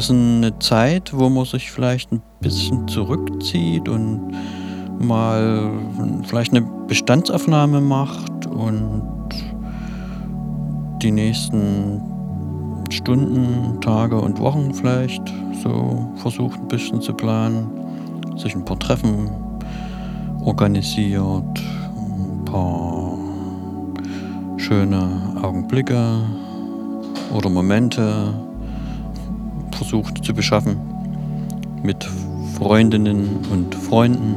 Ist eine Zeit, wo man sich vielleicht ein bisschen zurückzieht und mal vielleicht eine Bestandsaufnahme macht und die nächsten Stunden, Tage und Wochen vielleicht so versucht ein bisschen zu planen, sich ein paar Treffen organisiert, ein paar schöne Augenblicke oder Momente versucht zu beschaffen mit Freundinnen und Freunden.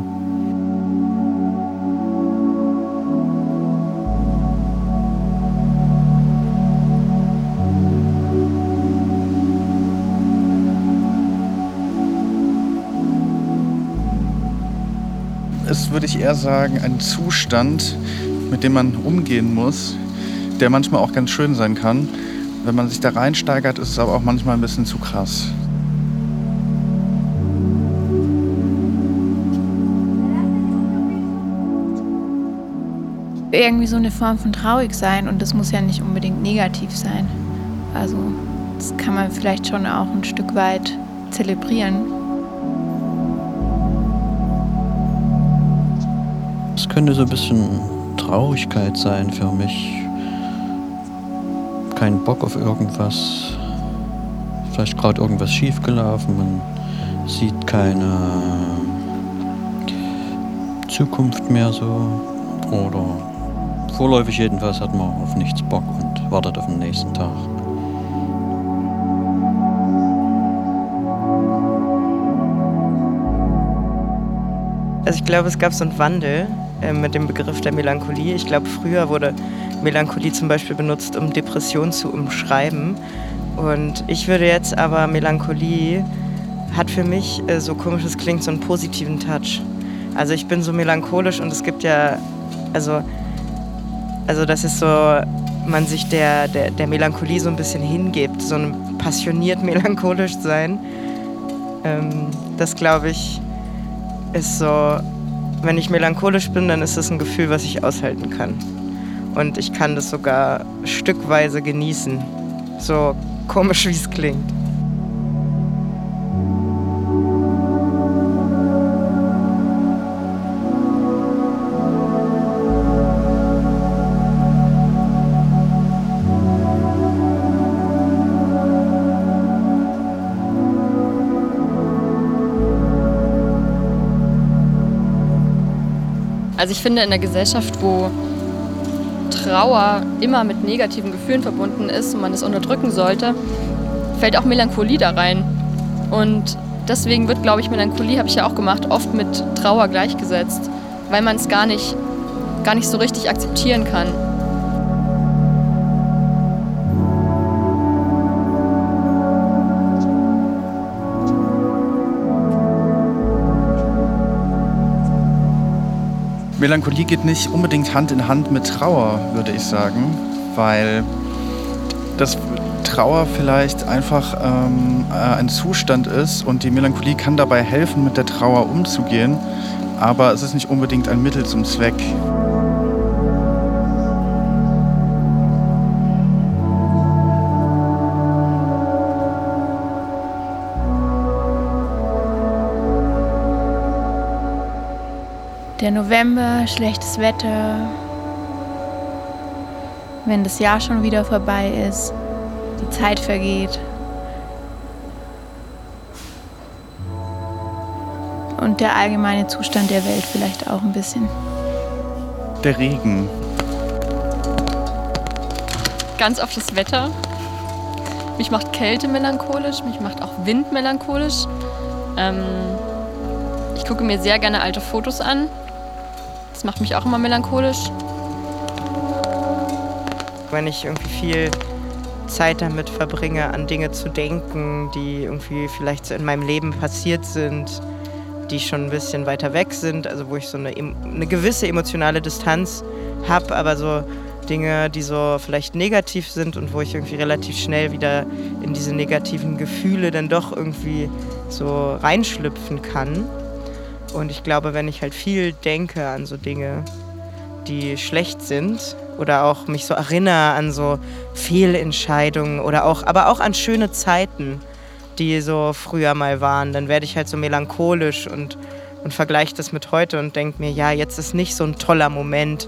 ist, würde ich eher sagen, ein Zustand, mit dem man umgehen muss, der manchmal auch ganz schön sein kann. Wenn man sich da reinsteigert, ist es aber auch manchmal ein bisschen zu krass. Irgendwie so eine Form von traurig sein und das muss ja nicht unbedingt negativ sein. Also das kann man vielleicht schon auch ein Stück weit zelebrieren. Es könnte so ein bisschen Traurigkeit sein für mich. Kein Bock auf irgendwas. Vielleicht gerade irgendwas schiefgelaufen. Man sieht keine Zukunft mehr so. Oder vorläufig jedenfalls hat man auf nichts Bock und wartet auf den nächsten Tag. Also ich glaube, es gab so einen Wandel äh, mit dem Begriff der Melancholie. Ich glaube, früher wurde Melancholie zum Beispiel benutzt, um Depression zu umschreiben. Und ich würde jetzt aber Melancholie hat für mich, äh, so komisch es klingt, so einen positiven Touch. Also ich bin so melancholisch und es gibt ja, also, also das ist so, man sich der, der, der Melancholie so ein bisschen hingibt, so ein passioniert melancholisch sein. Ähm, das glaube ich ist so wenn ich melancholisch bin, dann ist das ein Gefühl, was ich aushalten kann. Und ich kann das sogar stückweise genießen. So komisch, wie es klingt. Also ich finde in der Gesellschaft, wo Trauer immer mit negativen Gefühlen verbunden ist und man es unterdrücken sollte, fällt auch Melancholie da rein. Und deswegen wird, glaube ich, Melancholie, habe ich ja auch gemacht, oft mit Trauer gleichgesetzt, weil man es gar nicht, gar nicht so richtig akzeptieren kann. Melancholie geht nicht unbedingt Hand in Hand mit Trauer, würde ich sagen, weil das Trauer vielleicht einfach ähm, äh, ein Zustand ist und die Melancholie kann dabei helfen, mit der Trauer umzugehen, aber es ist nicht unbedingt ein Mittel zum Zweck. Der November, schlechtes Wetter, wenn das Jahr schon wieder vorbei ist, die Zeit vergeht. Und der allgemeine Zustand der Welt vielleicht auch ein bisschen. Der Regen. Ganz oft das Wetter. Mich macht Kälte melancholisch, mich macht auch Wind melancholisch. Ähm, ich gucke mir sehr gerne alte Fotos an das macht mich auch immer melancholisch. Wenn ich irgendwie viel Zeit damit verbringe, an Dinge zu denken, die irgendwie vielleicht so in meinem Leben passiert sind, die schon ein bisschen weiter weg sind, also wo ich so eine, eine gewisse emotionale Distanz habe, aber so Dinge, die so vielleicht negativ sind und wo ich irgendwie relativ schnell wieder in diese negativen Gefühle dann doch irgendwie so reinschlüpfen kann. Und ich glaube, wenn ich halt viel denke an so Dinge, die schlecht sind oder auch mich so erinnere an so Fehlentscheidungen oder auch, aber auch an schöne Zeiten, die so früher mal waren. Dann werde ich halt so melancholisch und, und vergleiche das mit heute und denke mir, ja, jetzt ist nicht so ein toller Moment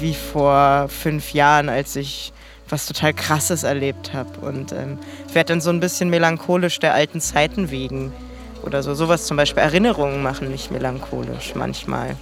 wie vor fünf Jahren, als ich was total Krasses erlebt habe. Und ähm, werde dann so ein bisschen melancholisch der alten Zeiten wegen. Oder so. Sowas zum Beispiel. Erinnerungen machen mich melancholisch manchmal.